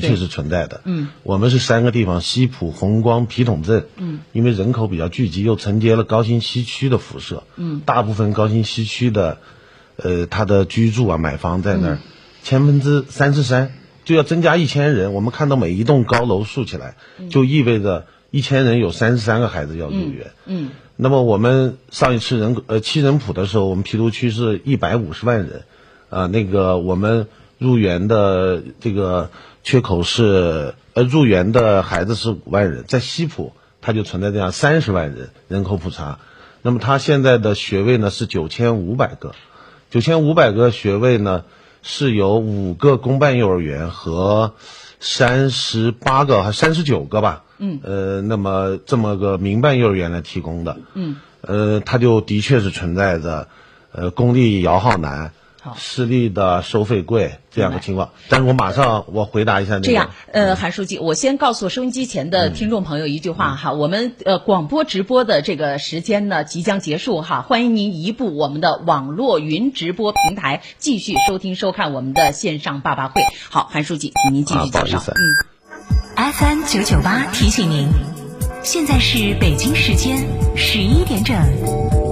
的确是存在的。嗯，我们是三个地方：西浦、红光、皮桶镇。嗯，因为人口比较聚集，又承接了高新西区的辐射。嗯，大部分高新西区的，呃，他的居住啊、买房在那儿，千分之三十三就要增加一千人。我们看到每一栋高楼竖起来，就意味着一千人有三十三个孩子要入园。嗯那么我们上一次人呃七人浦的时候，我们郫都区是一百五十万人，啊、那个我们入园的这个缺口是呃入园的孩子是五万人，在西浦它就存在这样三十万人人口普查，那么它现在的学位呢是九千五百个，九千五百个学位呢是由五个公办幼儿园和三十八个还三十九个吧，嗯，呃，那么这么个民办幼儿园来提供的，嗯，呃，它就的确是存在着，呃，公立摇号难。好，私立的收费贵这样的情况。但是我马上我回答一下那个，这样，呃，韩书记，我先告诉收音机前的听众朋友一句话哈，我们呃广播直播的这个时间呢即将结束哈，欢迎您移步我们的网络云直播平台继续收听收看我们的线上爸爸会。好，韩书记，请您继续介绍。嗯，FM 九九八提醒您，现在是北京时间十一点整。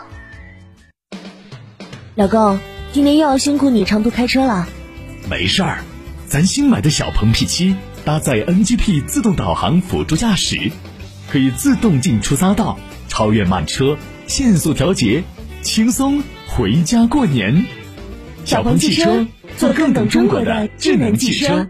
老公，今天又要辛苦你长途开车了。没事儿，咱新买的小鹏 P7 搭载 NGP 自动导航辅助驾驶，可以自动进出匝道，超越慢车，限速调节，轻松回家过年。小鹏汽车，做更懂中国的智能汽车。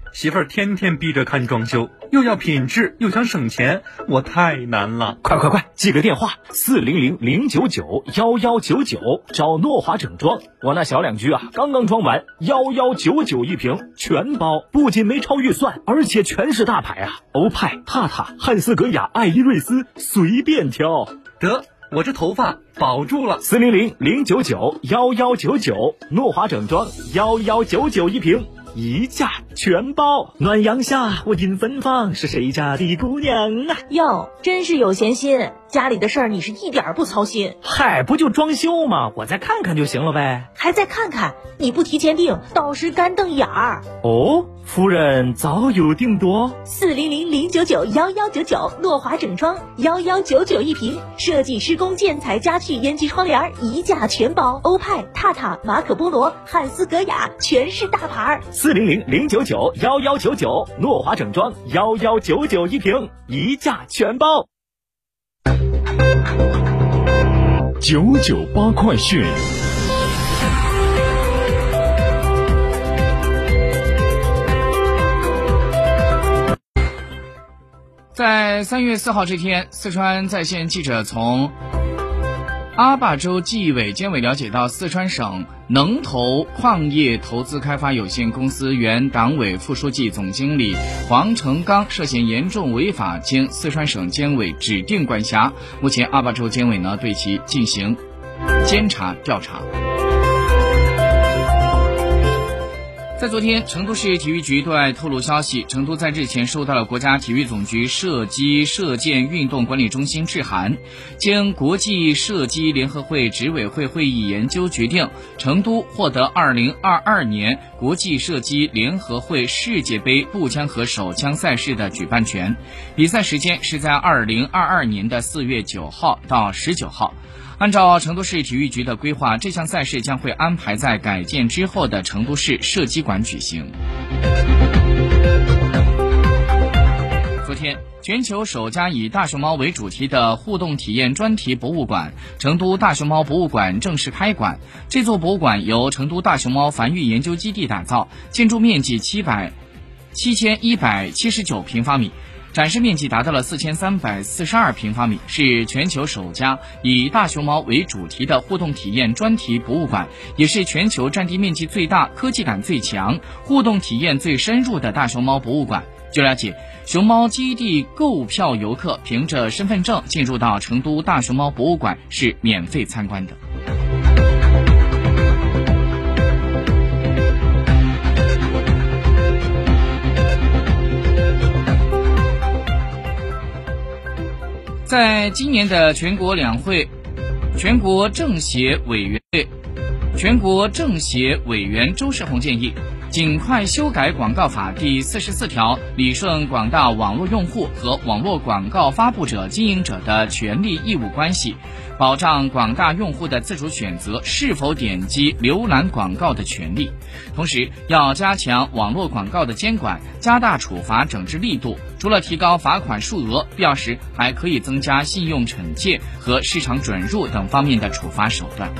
媳妇儿天天逼着看装修，又要品质又想省钱，我太难了。快快快，记个电话，四零零零九九幺幺九九，找诺华整装。我那小两居啊，刚刚装完，幺幺九九一平，全包，不仅没超预算，而且全是大牌啊，欧派、帕塔、汉斯格雅、艾依瑞斯，随便挑。得，我这头发保住了。四零零零九九幺幺九九，诺华整装，幺幺九九一瓶。一价全包，暖阳下我迎芬芳，是谁家的姑娘啊？哟，真是有闲心，家里的事儿你是一点儿不操心。嗨，不就装修吗？我再看看就行了呗。还再看看，你不提前订，到时干瞪眼儿。哦，夫人早有定夺。四零零零九九幺幺九九，诺华整装，幺幺九九一平，设计施工建材家具烟机窗帘一价全包，欧派、榻榻、马可波罗、汉斯格雅，全是大牌儿。四零零零九九幺幺九九，诺华整装，幺幺九九一平，一价全包。九九八快讯。在三月四号这天，四川在线记者从阿坝州纪委监委了解到，四川省能投矿业投资开发有限公司原党委副书记、总经理黄成刚涉嫌严重违法，经四川省监委指定管辖。目前，阿坝州监委呢对其进行监察调查。在昨天，成都市体育局对外透露消息，成都在日前收到了国家体育总局射击射箭运动管理中心致函，经国际射击联合会执委会会议研究决定，成都获得2022年国际射击联合会世界杯步枪和手枪赛事的举办权，比赛时间是在2022年的4月9号到19号。按照成都市体育局的规划，这项赛事将会安排在改建之后的成都市射击馆举行。昨天，全球首家以大熊猫为主题的互动体验专题博物馆——成都大熊猫博物馆正式开馆。这座博物馆由成都大熊猫繁育研究基地打造，建筑面积七百七千一百七十九平方米。展示面积达到了四千三百四十二平方米，是全球首家以大熊猫为主题的互动体验专题博物馆，也是全球占地面积最大、科技感最强、互动体验最深入的大熊猫博物馆。据了解，熊猫基地购票游客凭着身份证进入到成都大熊猫博物馆是免费参观的。在今年的全国两会、全国政协委员会、全国政协委员周世宏建议，尽快修改广告法第四十四条，理顺广大网络用户和网络广告发布者、经营者的权利义务关系。保障广大用户的自主选择是否点击浏览广告的权利，同时要加强网络广告的监管，加大处罚整治力度。除了提高罚款数额，必要时还可以增加信用惩戒和市场准入等方面的处罚手段。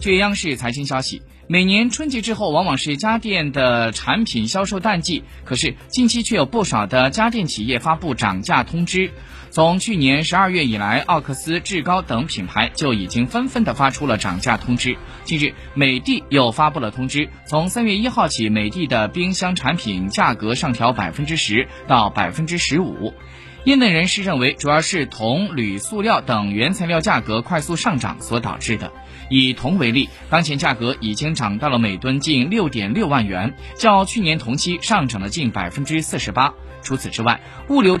据央视财经消息，每年春节之后往往是家电的产品销售淡季，可是近期却有不少的家电企业发布涨价通知。从去年十二月以来，奥克斯、志高等品牌就已经纷纷的发出了涨价通知。近日，美的又发布了通知，从三月一号起，美的的冰箱产品价格上调百分之十到百分之十五。业内人士认为，主要是铜、铝、塑料等原材料价格快速上涨所导致的。以铜为例，当前价格已经涨到了每吨近六点六万元，较去年同期上涨了近百分之四十八。除此之外，物流。